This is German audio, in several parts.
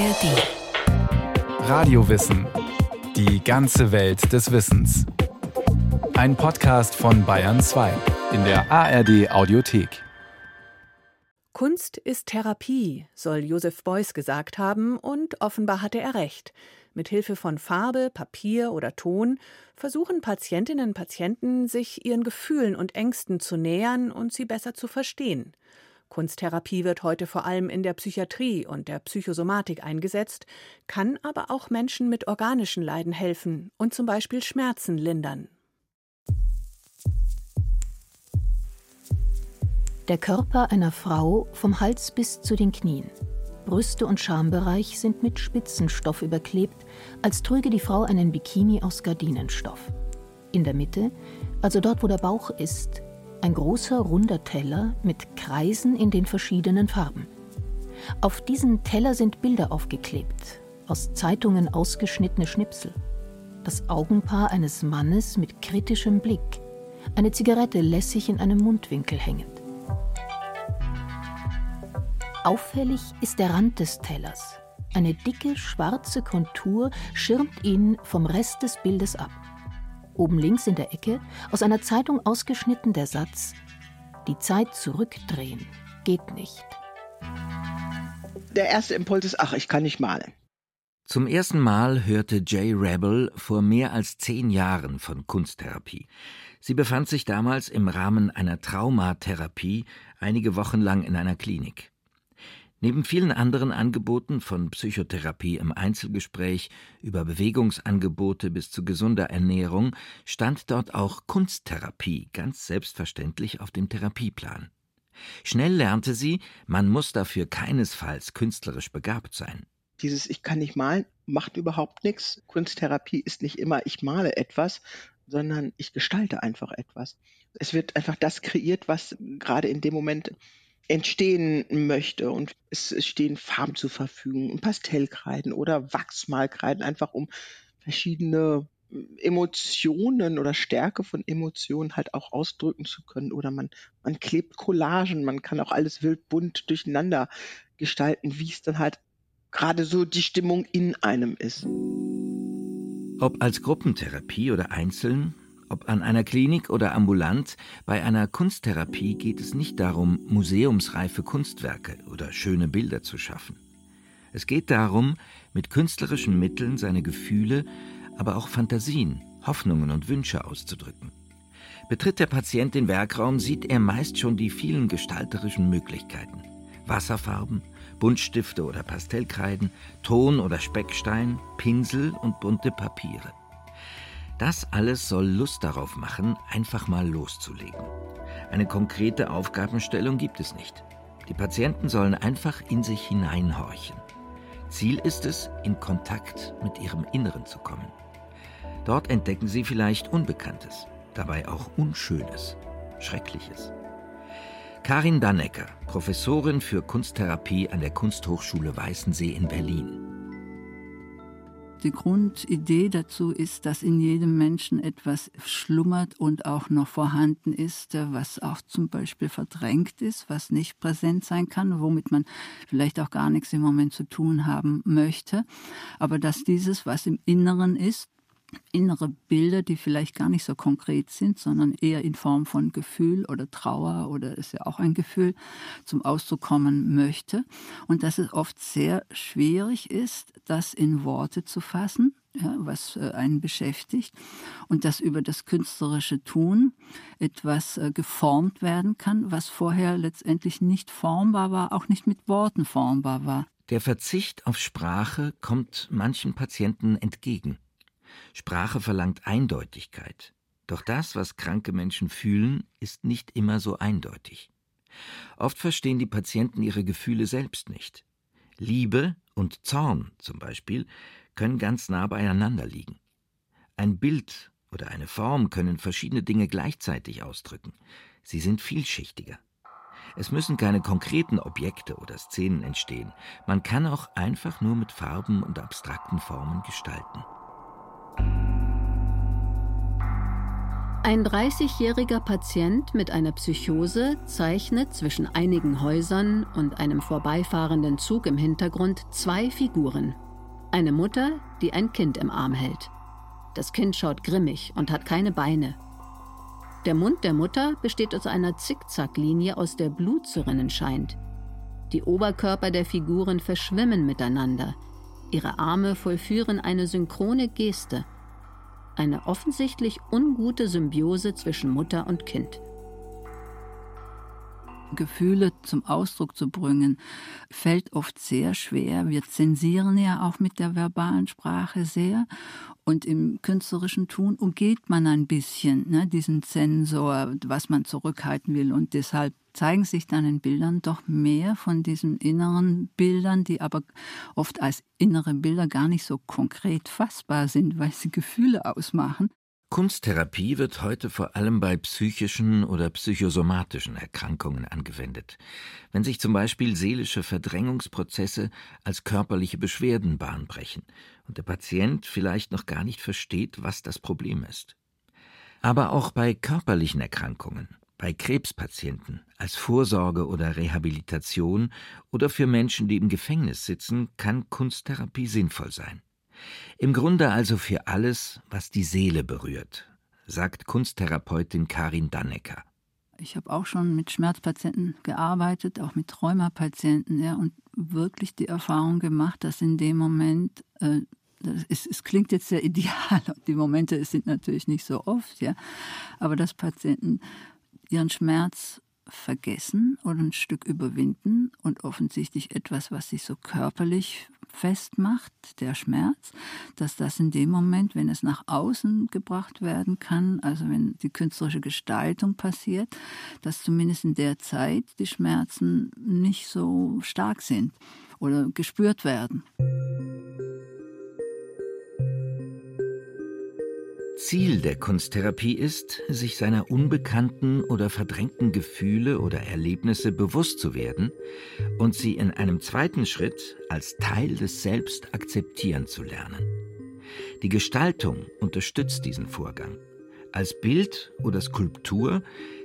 ARD. Radiowissen. Die ganze Welt des Wissens. Ein Podcast von Bayern 2 in der ARD Audiothek. Kunst ist Therapie, soll Joseph Beuys gesagt haben, und offenbar hatte er recht. Mit Hilfe von Farbe, Papier oder Ton versuchen Patientinnen und Patienten, sich ihren Gefühlen und Ängsten zu nähern und sie besser zu verstehen. Kunsttherapie wird heute vor allem in der Psychiatrie und der Psychosomatik eingesetzt, kann aber auch Menschen mit organischen Leiden helfen und zum Beispiel Schmerzen lindern. Der Körper einer Frau vom Hals bis zu den Knien. Brüste und Schambereich sind mit Spitzenstoff überklebt, als trüge die Frau einen Bikini aus Gardinenstoff. In der Mitte, also dort, wo der Bauch ist, ein großer runder Teller mit Kreisen in den verschiedenen Farben. Auf diesen Teller sind Bilder aufgeklebt, aus Zeitungen ausgeschnittene Schnipsel. Das Augenpaar eines Mannes mit kritischem Blick, eine Zigarette lässig in einem Mundwinkel hängend. Auffällig ist der Rand des Tellers. Eine dicke schwarze Kontur schirmt ihn vom Rest des Bildes ab. Oben links in der Ecke, aus einer Zeitung ausgeschnitten der Satz Die Zeit zurückdrehen geht nicht. Der erste Impuls ist, ach, ich kann nicht malen. Zum ersten Mal hörte Jay Rebel vor mehr als zehn Jahren von Kunsttherapie. Sie befand sich damals im Rahmen einer Traumatherapie einige Wochen lang in einer Klinik. Neben vielen anderen Angeboten von Psychotherapie im Einzelgespräch über Bewegungsangebote bis zu gesunder Ernährung stand dort auch Kunsttherapie ganz selbstverständlich auf dem Therapieplan. Schnell lernte sie, man muss dafür keinesfalls künstlerisch begabt sein. Dieses Ich kann nicht malen macht überhaupt nichts. Kunsttherapie ist nicht immer ich male etwas, sondern ich gestalte einfach etwas. Es wird einfach das kreiert, was gerade in dem Moment entstehen möchte. Und es stehen Farben zur Verfügung und Pastellkreiden oder Wachsmalkreiden, einfach um verschiedene Emotionen oder Stärke von Emotionen halt auch ausdrücken zu können. Oder man, man klebt Collagen, man kann auch alles wild bunt durcheinander gestalten, wie es dann halt gerade so die Stimmung in einem ist. Ob als Gruppentherapie oder einzeln, ob an einer Klinik oder ambulant, bei einer Kunsttherapie geht es nicht darum, museumsreife Kunstwerke oder schöne Bilder zu schaffen. Es geht darum, mit künstlerischen Mitteln seine Gefühle, aber auch Fantasien, Hoffnungen und Wünsche auszudrücken. Betritt der Patient den Werkraum, sieht er meist schon die vielen gestalterischen Möglichkeiten. Wasserfarben, Buntstifte oder Pastellkreiden, Ton oder Speckstein, Pinsel und bunte Papiere. Das alles soll Lust darauf machen, einfach mal loszulegen. Eine konkrete Aufgabenstellung gibt es nicht. Die Patienten sollen einfach in sich hineinhorchen. Ziel ist es, in Kontakt mit ihrem Inneren zu kommen. Dort entdecken sie vielleicht Unbekanntes, dabei auch Unschönes, Schreckliches. Karin Dannecker, Professorin für Kunsttherapie an der Kunsthochschule Weißensee in Berlin. Die Grundidee dazu ist, dass in jedem Menschen etwas schlummert und auch noch vorhanden ist, was auch zum Beispiel verdrängt ist, was nicht präsent sein kann, womit man vielleicht auch gar nichts im Moment zu tun haben möchte. Aber dass dieses, was im Inneren ist, innere Bilder, die vielleicht gar nicht so konkret sind, sondern eher in Form von Gefühl oder Trauer oder ist ja auch ein Gefühl zum Ausdruck kommen möchte. Und dass es oft sehr schwierig ist, das in Worte zu fassen, ja, was äh, einen beschäftigt und dass über das künstlerische Tun etwas äh, geformt werden kann, was vorher letztendlich nicht formbar war, auch nicht mit Worten formbar war. Der Verzicht auf Sprache kommt manchen Patienten entgegen. Sprache verlangt Eindeutigkeit. Doch das, was kranke Menschen fühlen, ist nicht immer so eindeutig. Oft verstehen die Patienten ihre Gefühle selbst nicht. Liebe und Zorn zum Beispiel können ganz nah beieinander liegen. Ein Bild oder eine Form können verschiedene Dinge gleichzeitig ausdrücken. Sie sind vielschichtiger. Es müssen keine konkreten Objekte oder Szenen entstehen. Man kann auch einfach nur mit Farben und abstrakten Formen gestalten. Ein 30-jähriger Patient mit einer Psychose zeichnet zwischen einigen Häusern und einem vorbeifahrenden Zug im Hintergrund zwei Figuren. Eine Mutter, die ein Kind im Arm hält. Das Kind schaut grimmig und hat keine Beine. Der Mund der Mutter besteht aus einer Zickzacklinie, aus der Blut zu rinnen scheint. Die Oberkörper der Figuren verschwimmen miteinander. Ihre Arme vollführen eine synchrone Geste – eine offensichtlich ungute Symbiose zwischen Mutter und Kind. Gefühle zum Ausdruck zu bringen, fällt oft sehr schwer. Wir zensieren ja auch mit der verbalen Sprache sehr. Und im künstlerischen Tun umgeht man ein bisschen ne, diesen Zensor, was man zurückhalten will. Und deshalb zeigen sich dann in Bildern doch mehr von diesen inneren Bildern, die aber oft als innere Bilder gar nicht so konkret fassbar sind, weil sie Gefühle ausmachen. Kunsttherapie wird heute vor allem bei psychischen oder psychosomatischen Erkrankungen angewendet. Wenn sich zum Beispiel seelische Verdrängungsprozesse als körperliche Beschwerden bahnbrechen und der Patient vielleicht noch gar nicht versteht, was das Problem ist. Aber auch bei körperlichen Erkrankungen, bei Krebspatienten, als Vorsorge oder Rehabilitation oder für Menschen, die im Gefängnis sitzen, kann Kunsttherapie sinnvoll sein. Im Grunde also für alles, was die Seele berührt, sagt Kunsttherapeutin Karin Dannecker. Ich habe auch schon mit Schmerzpatienten gearbeitet, auch mit Träumerpatienten, ja, und wirklich die Erfahrung gemacht, dass in dem Moment, äh, es, es, klingt jetzt sehr ideal, die Momente sind natürlich nicht so oft, ja, aber dass Patienten ihren Schmerz vergessen oder ein Stück überwinden und offensichtlich etwas, was sich so körperlich festmacht, der Schmerz, dass das in dem Moment, wenn es nach außen gebracht werden kann, also wenn die künstlerische Gestaltung passiert, dass zumindest in der Zeit die Schmerzen nicht so stark sind oder gespürt werden. Ziel der Kunsttherapie ist, sich seiner unbekannten oder verdrängten Gefühle oder Erlebnisse bewusst zu werden und sie in einem zweiten Schritt als Teil des Selbst akzeptieren zu lernen. Die Gestaltung unterstützt diesen Vorgang. Als Bild oder Skulptur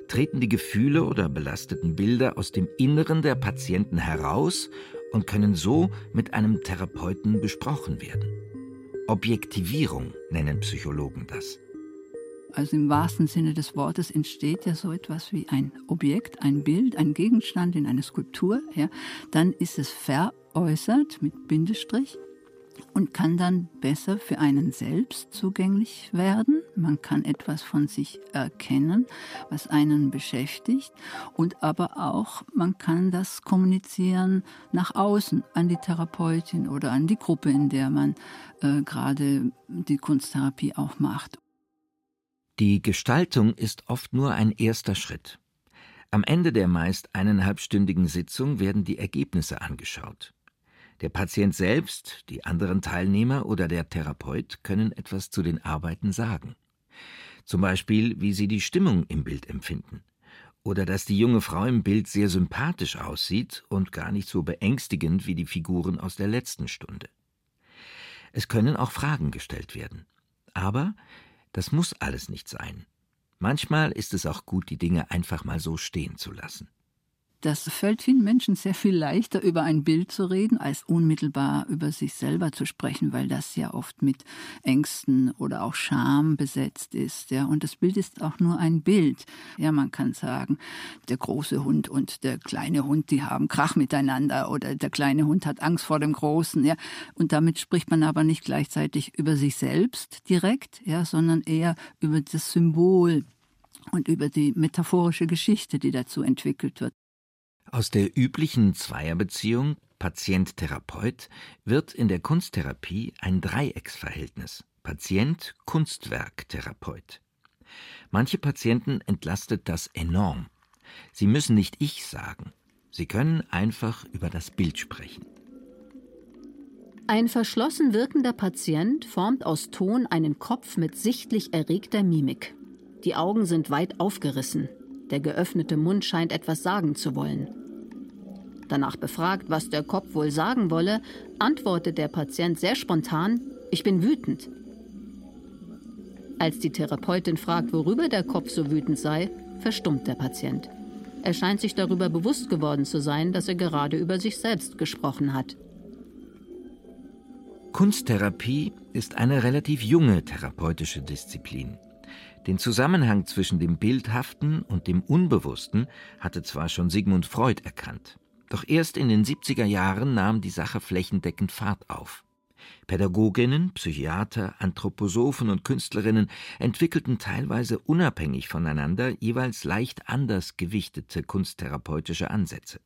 treten die Gefühle oder belasteten Bilder aus dem Inneren der Patienten heraus und können so mit einem Therapeuten besprochen werden. Objektivierung nennen Psychologen das. Also im wahrsten Sinne des Wortes entsteht ja so etwas wie ein Objekt, ein Bild, ein Gegenstand in einer Skulptur. Ja. Dann ist es veräußert mit Bindestrich und kann dann besser für einen selbst zugänglich werden. Man kann etwas von sich erkennen, was einen beschäftigt und aber auch man kann das kommunizieren nach außen an die Therapeutin oder an die Gruppe, in der man äh, gerade die Kunsttherapie auch macht. Die Gestaltung ist oft nur ein erster Schritt. Am Ende der meist eineinhalbstündigen Sitzung werden die Ergebnisse angeschaut. Der Patient selbst, die anderen Teilnehmer oder der Therapeut können etwas zu den Arbeiten sagen. Zum Beispiel, wie sie die Stimmung im Bild empfinden. Oder dass die junge Frau im Bild sehr sympathisch aussieht und gar nicht so beängstigend wie die Figuren aus der letzten Stunde. Es können auch Fragen gestellt werden. Aber das muss alles nicht sein. Manchmal ist es auch gut, die Dinge einfach mal so stehen zu lassen. Das fällt vielen Menschen sehr viel leichter, über ein Bild zu reden, als unmittelbar über sich selber zu sprechen, weil das ja oft mit Ängsten oder auch Scham besetzt ist. Ja. Und das Bild ist auch nur ein Bild. Ja, man kann sagen, der große Hund und der kleine Hund, die haben Krach miteinander oder der kleine Hund hat Angst vor dem Großen. Ja. Und damit spricht man aber nicht gleichzeitig über sich selbst direkt, ja, sondern eher über das Symbol und über die metaphorische Geschichte, die dazu entwickelt wird. Aus der üblichen Zweierbeziehung Patient-Therapeut wird in der Kunsttherapie ein Dreiecksverhältnis Patient-Kunstwerk-Therapeut. Manche Patienten entlastet das enorm. Sie müssen nicht ich sagen. Sie können einfach über das Bild sprechen. Ein verschlossen wirkender Patient formt aus Ton einen Kopf mit sichtlich erregter Mimik. Die Augen sind weit aufgerissen. Der geöffnete Mund scheint etwas sagen zu wollen. Danach befragt, was der Kopf wohl sagen wolle, antwortet der Patient sehr spontan, ich bin wütend. Als die Therapeutin fragt, worüber der Kopf so wütend sei, verstummt der Patient. Er scheint sich darüber bewusst geworden zu sein, dass er gerade über sich selbst gesprochen hat. Kunsttherapie ist eine relativ junge therapeutische Disziplin. Den Zusammenhang zwischen dem Bildhaften und dem Unbewussten hatte zwar schon Sigmund Freud erkannt, doch erst in den 70er Jahren nahm die Sache flächendeckend Fahrt auf. Pädagoginnen, Psychiater, Anthroposophen und Künstlerinnen entwickelten teilweise unabhängig voneinander jeweils leicht anders gewichtete kunsttherapeutische Ansätze.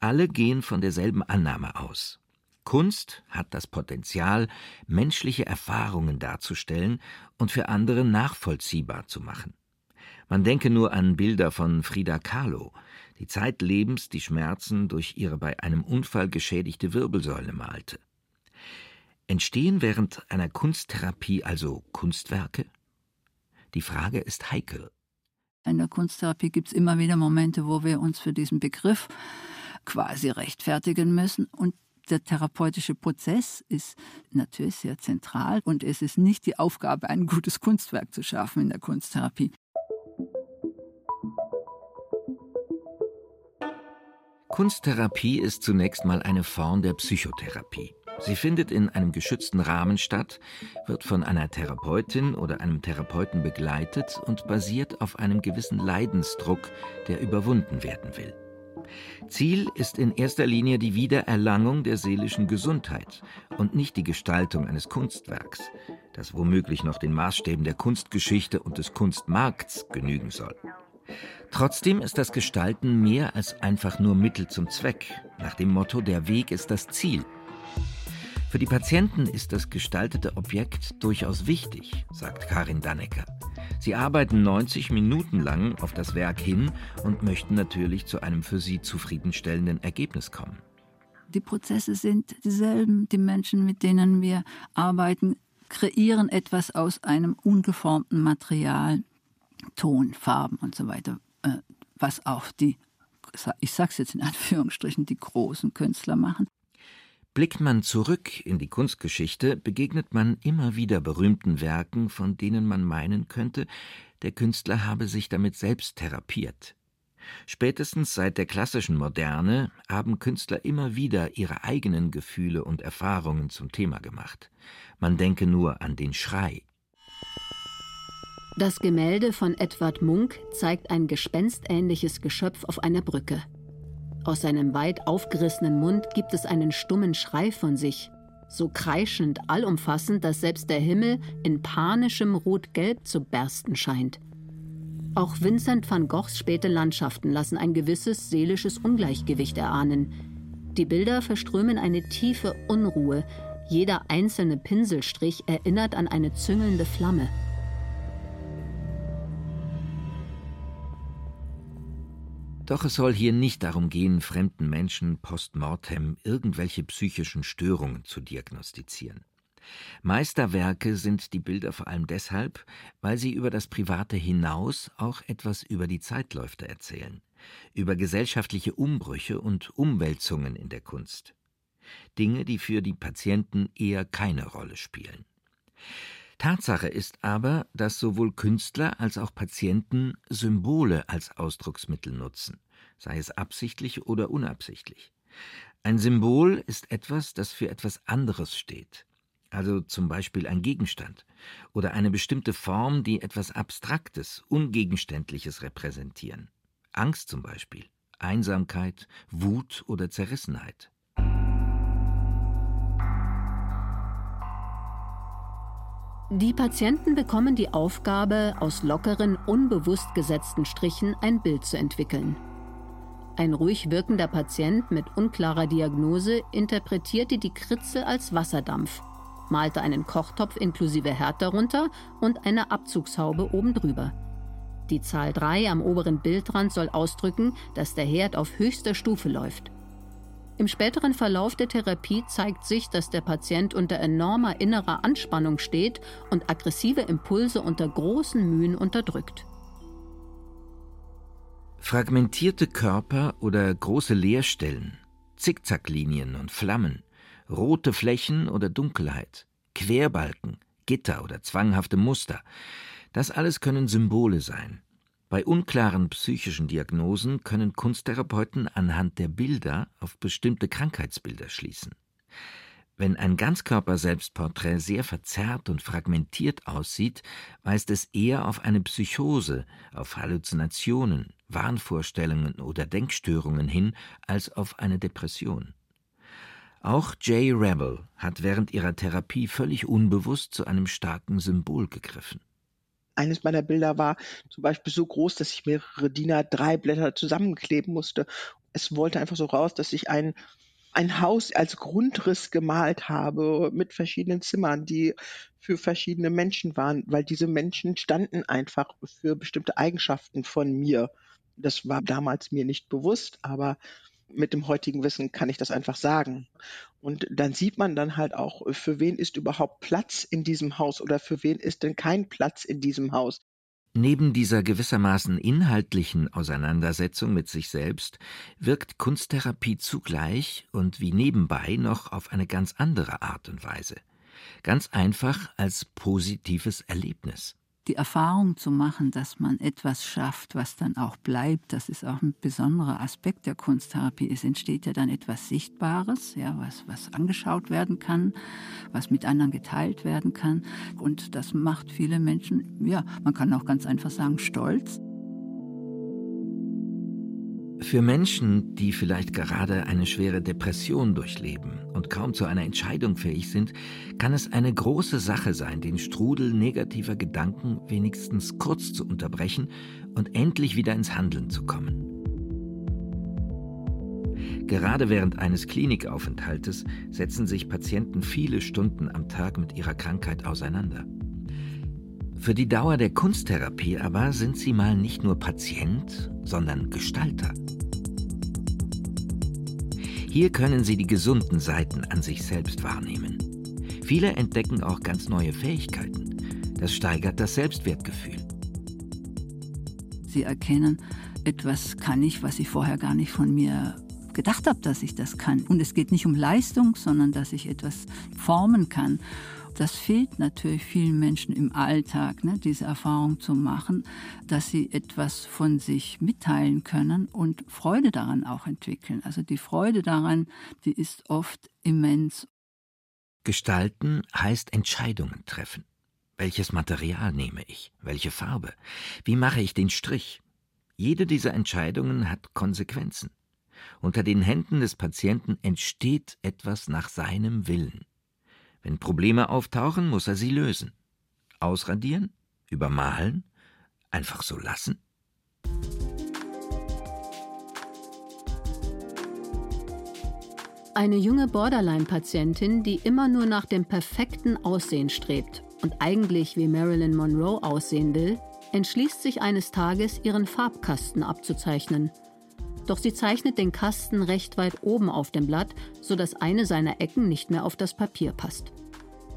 Alle gehen von derselben Annahme aus. Kunst hat das Potenzial, menschliche Erfahrungen darzustellen und für andere nachvollziehbar zu machen. Man denke nur an Bilder von Frida Kahlo, die zeitlebens die Schmerzen durch ihre bei einem Unfall geschädigte Wirbelsäule malte. Entstehen während einer Kunsttherapie also Kunstwerke? Die Frage ist heikel. In der Kunsttherapie gibt es immer wieder Momente, wo wir uns für diesen Begriff quasi rechtfertigen müssen. Und der therapeutische Prozess ist natürlich sehr zentral und es ist nicht die Aufgabe, ein gutes Kunstwerk zu schaffen in der Kunsttherapie. Kunsttherapie ist zunächst mal eine Form der Psychotherapie. Sie findet in einem geschützten Rahmen statt, wird von einer Therapeutin oder einem Therapeuten begleitet und basiert auf einem gewissen Leidensdruck, der überwunden werden will. Ziel ist in erster Linie die Wiedererlangung der seelischen Gesundheit und nicht die Gestaltung eines Kunstwerks, das womöglich noch den Maßstäben der Kunstgeschichte und des Kunstmarkts genügen soll. Trotzdem ist das Gestalten mehr als einfach nur Mittel zum Zweck, nach dem Motto Der Weg ist das Ziel. Für die Patienten ist das gestaltete Objekt durchaus wichtig, sagt Karin Dannecker. Sie arbeiten 90 Minuten lang auf das Werk hin und möchten natürlich zu einem für sie zufriedenstellenden Ergebnis kommen. Die Prozesse sind dieselben. Die Menschen, mit denen wir arbeiten, kreieren etwas aus einem ungeformten Material, Ton, Farben und so weiter, äh, was auch die, ich sage es jetzt in Anführungsstrichen, die großen Künstler machen. Blickt man zurück in die Kunstgeschichte, begegnet man immer wieder berühmten Werken, von denen man meinen könnte, der Künstler habe sich damit selbst therapiert. Spätestens seit der klassischen Moderne haben Künstler immer wieder ihre eigenen Gefühle und Erfahrungen zum Thema gemacht. Man denke nur an den Schrei. Das Gemälde von Edward Munk zeigt ein gespenstähnliches Geschöpf auf einer Brücke. Aus seinem weit aufgerissenen Mund gibt es einen stummen Schrei von sich, so kreischend allumfassend, dass selbst der Himmel in panischem Rot-Gelb zu bersten scheint. Auch Vincent van Goghs späte Landschaften lassen ein gewisses seelisches Ungleichgewicht erahnen. Die Bilder verströmen eine tiefe Unruhe, jeder einzelne Pinselstrich erinnert an eine züngelnde Flamme. Doch es soll hier nicht darum gehen, fremden Menschen post mortem irgendwelche psychischen Störungen zu diagnostizieren. Meisterwerke sind die Bilder vor allem deshalb, weil sie über das Private hinaus auch etwas über die Zeitläufe erzählen, über gesellschaftliche Umbrüche und Umwälzungen in der Kunst. Dinge, die für die Patienten eher keine Rolle spielen. Tatsache ist aber, dass sowohl Künstler als auch Patienten Symbole als Ausdrucksmittel nutzen, sei es absichtlich oder unabsichtlich. Ein Symbol ist etwas, das für etwas anderes steht, also zum Beispiel ein Gegenstand oder eine bestimmte Form, die etwas Abstraktes, Ungegenständliches repräsentieren. Angst zum Beispiel, Einsamkeit, Wut oder Zerrissenheit. Die Patienten bekommen die Aufgabe, aus lockeren, unbewusst gesetzten Strichen ein Bild zu entwickeln. Ein ruhig wirkender Patient mit unklarer Diagnose interpretierte die Kritze als Wasserdampf, malte einen Kochtopf inklusive Herd darunter und eine Abzugshaube oben drüber. Die Zahl 3 am oberen Bildrand soll ausdrücken, dass der Herd auf höchster Stufe läuft. Im späteren Verlauf der Therapie zeigt sich, dass der Patient unter enormer innerer Anspannung steht und aggressive Impulse unter großen Mühen unterdrückt. Fragmentierte Körper oder große Leerstellen, Zickzacklinien und Flammen, rote Flächen oder Dunkelheit, Querbalken, Gitter oder zwanghafte Muster. Das alles können Symbole sein. Bei unklaren psychischen Diagnosen können Kunsttherapeuten anhand der Bilder auf bestimmte Krankheitsbilder schließen. Wenn ein Ganzkörper-Selbstporträt sehr verzerrt und fragmentiert aussieht, weist es eher auf eine Psychose, auf Halluzinationen, Wahnvorstellungen oder Denkstörungen hin, als auf eine Depression. Auch Jay Rebel hat während ihrer Therapie völlig unbewusst zu einem starken Symbol gegriffen. Eines meiner Bilder war zum Beispiel so groß, dass ich mehrere DIN A3 Blätter zusammenkleben musste. Es wollte einfach so raus, dass ich ein ein Haus als Grundriss gemalt habe mit verschiedenen Zimmern, die für verschiedene Menschen waren, weil diese Menschen standen einfach für bestimmte Eigenschaften von mir. Das war damals mir nicht bewusst, aber mit dem heutigen Wissen kann ich das einfach sagen. Und dann sieht man dann halt auch, für wen ist überhaupt Platz in diesem Haus oder für wen ist denn kein Platz in diesem Haus. Neben dieser gewissermaßen inhaltlichen Auseinandersetzung mit sich selbst wirkt Kunsttherapie zugleich und wie nebenbei noch auf eine ganz andere Art und Weise. Ganz einfach als positives Erlebnis die Erfahrung zu machen, dass man etwas schafft, was dann auch bleibt, das ist auch ein besonderer Aspekt der Kunsttherapie. Es entsteht ja dann etwas Sichtbares, ja, was, was angeschaut werden kann, was mit anderen geteilt werden kann. Und das macht viele Menschen, ja, man kann auch ganz einfach sagen, stolz. Für Menschen, die vielleicht gerade eine schwere Depression durchleben und kaum zu einer Entscheidung fähig sind, kann es eine große Sache sein, den Strudel negativer Gedanken wenigstens kurz zu unterbrechen und endlich wieder ins Handeln zu kommen. Gerade während eines Klinikaufenthaltes setzen sich Patienten viele Stunden am Tag mit ihrer Krankheit auseinander. Für die Dauer der Kunsttherapie aber sind sie mal nicht nur Patient, sondern Gestalter. Hier können sie die gesunden Seiten an sich selbst wahrnehmen. Viele entdecken auch ganz neue Fähigkeiten. Das steigert das Selbstwertgefühl. Sie erkennen, etwas kann ich, was ich vorher gar nicht von mir gedacht habe, dass ich das kann. Und es geht nicht um Leistung, sondern dass ich etwas formen kann das fehlt natürlich vielen Menschen im Alltag, ne, diese Erfahrung zu machen, dass sie etwas von sich mitteilen können und Freude daran auch entwickeln. Also die Freude daran, die ist oft immens. Gestalten heißt Entscheidungen treffen. Welches Material nehme ich? Welche Farbe? Wie mache ich den Strich? Jede dieser Entscheidungen hat Konsequenzen. Unter den Händen des Patienten entsteht etwas nach seinem Willen. Wenn Probleme auftauchen, muss er sie lösen. Ausradieren? Übermalen? Einfach so lassen? Eine junge Borderline-Patientin, die immer nur nach dem perfekten Aussehen strebt und eigentlich wie Marilyn Monroe aussehen will, entschließt sich eines Tages, ihren Farbkasten abzuzeichnen. Doch sie zeichnet den Kasten recht weit oben auf dem Blatt, sodass eine seiner Ecken nicht mehr auf das Papier passt.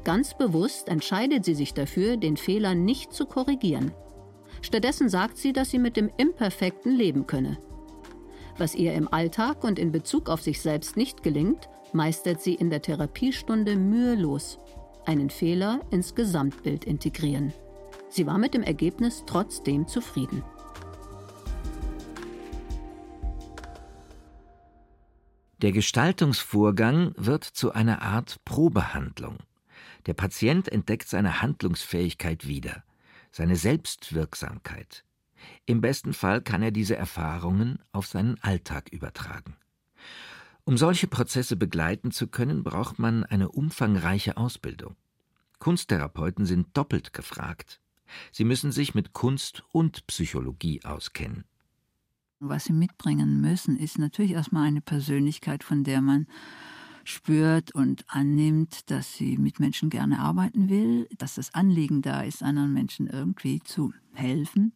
Ganz bewusst entscheidet sie sich dafür, den Fehler nicht zu korrigieren. Stattdessen sagt sie, dass sie mit dem Imperfekten leben könne. Was ihr im Alltag und in Bezug auf sich selbst nicht gelingt, meistert sie in der Therapiestunde mühelos. Einen Fehler ins Gesamtbild integrieren. Sie war mit dem Ergebnis trotzdem zufrieden. Der Gestaltungsvorgang wird zu einer Art Probehandlung. Der Patient entdeckt seine Handlungsfähigkeit wieder, seine Selbstwirksamkeit. Im besten Fall kann er diese Erfahrungen auf seinen Alltag übertragen. Um solche Prozesse begleiten zu können, braucht man eine umfangreiche Ausbildung. Kunsttherapeuten sind doppelt gefragt. Sie müssen sich mit Kunst und Psychologie auskennen. Was sie mitbringen müssen, ist natürlich erstmal eine Persönlichkeit, von der man spürt und annimmt, dass sie mit Menschen gerne arbeiten will, dass das Anliegen da ist, anderen Menschen irgendwie zu helfen.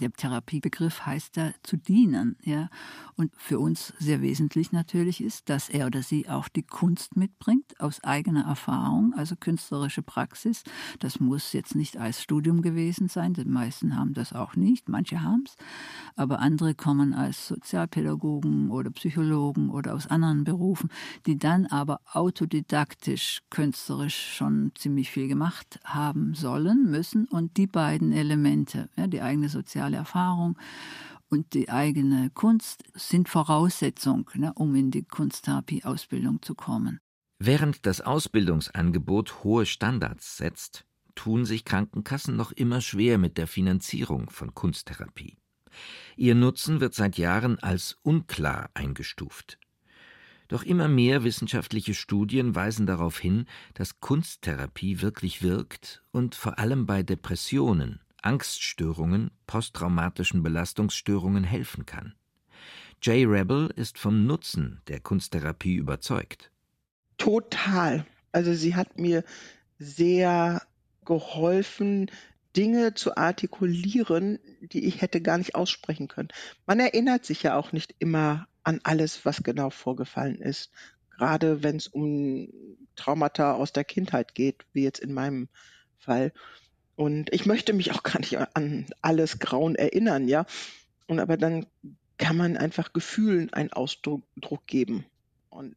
Der Therapiebegriff heißt da zu dienen, ja. Und für uns sehr wesentlich natürlich ist, dass er oder sie auch die Kunst mitbringt, aus eigener Erfahrung, also künstlerische Praxis. Das muss jetzt nicht als Studium gewesen sein. Die meisten haben das auch nicht. Manche haben es. Aber andere kommen als Sozialpädagogen oder Psychologen oder aus anderen Berufen, die dann aber autodidaktisch, künstlerisch schon ziemlich viel gemacht haben sollen, müssen. Und die beiden Elemente, ja, die eigene Sozial soziale Erfahrung und die eigene Kunst sind Voraussetzung, ne, um in die Kunsttherapie-Ausbildung zu kommen. Während das Ausbildungsangebot hohe Standards setzt, tun sich Krankenkassen noch immer schwer mit der Finanzierung von Kunsttherapie. Ihr Nutzen wird seit Jahren als unklar eingestuft. Doch immer mehr wissenschaftliche Studien weisen darauf hin, dass Kunsttherapie wirklich wirkt und vor allem bei Depressionen, Angststörungen, posttraumatischen Belastungsstörungen helfen kann. Jay Rebel ist vom Nutzen der Kunsttherapie überzeugt. Total. Also sie hat mir sehr geholfen, Dinge zu artikulieren, die ich hätte gar nicht aussprechen können. Man erinnert sich ja auch nicht immer an alles, was genau vorgefallen ist. Gerade wenn es um Traumata aus der Kindheit geht, wie jetzt in meinem Fall. Und ich möchte mich auch gar nicht an alles Grauen erinnern, ja. Und aber dann kann man einfach Gefühlen einen Ausdruck geben. Und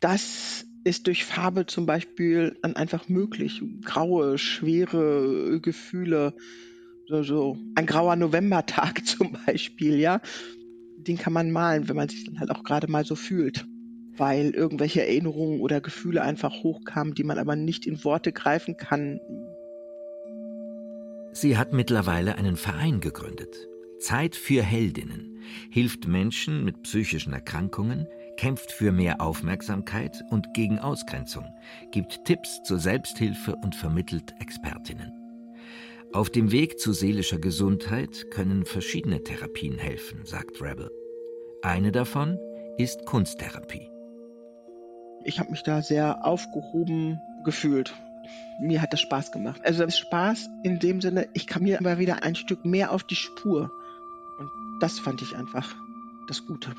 das ist durch Farbe zum Beispiel dann einfach möglich. Graue, schwere Gefühle, so, so ein grauer Novembertag zum Beispiel, ja. Den kann man malen, wenn man sich dann halt auch gerade mal so fühlt. Weil irgendwelche Erinnerungen oder Gefühle einfach hochkamen, die man aber nicht in Worte greifen kann, Sie hat mittlerweile einen Verein gegründet. Zeit für Heldinnen, hilft Menschen mit psychischen Erkrankungen, kämpft für mehr Aufmerksamkeit und gegen Ausgrenzung, gibt Tipps zur Selbsthilfe und vermittelt Expertinnen. Auf dem Weg zu seelischer Gesundheit können verschiedene Therapien helfen, sagt Rebel. Eine davon ist Kunsttherapie. Ich habe mich da sehr aufgehoben gefühlt mir hat das Spaß gemacht. Also Spaß in dem Sinne, ich kam mir immer wieder ein Stück mehr auf die Spur. Und das fand ich einfach das Gute.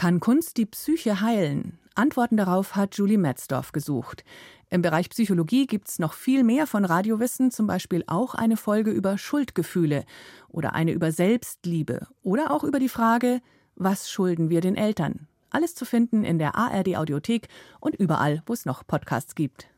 Kann Kunst die Psyche heilen? Antworten darauf hat Julie Metzdorf gesucht. Im Bereich Psychologie gibt's noch viel mehr von Radiowissen, zum Beispiel auch eine Folge über Schuldgefühle oder eine über Selbstliebe oder auch über die Frage, was schulden wir den Eltern? Alles zu finden in der ARD Audiothek und überall, wo es noch Podcasts gibt.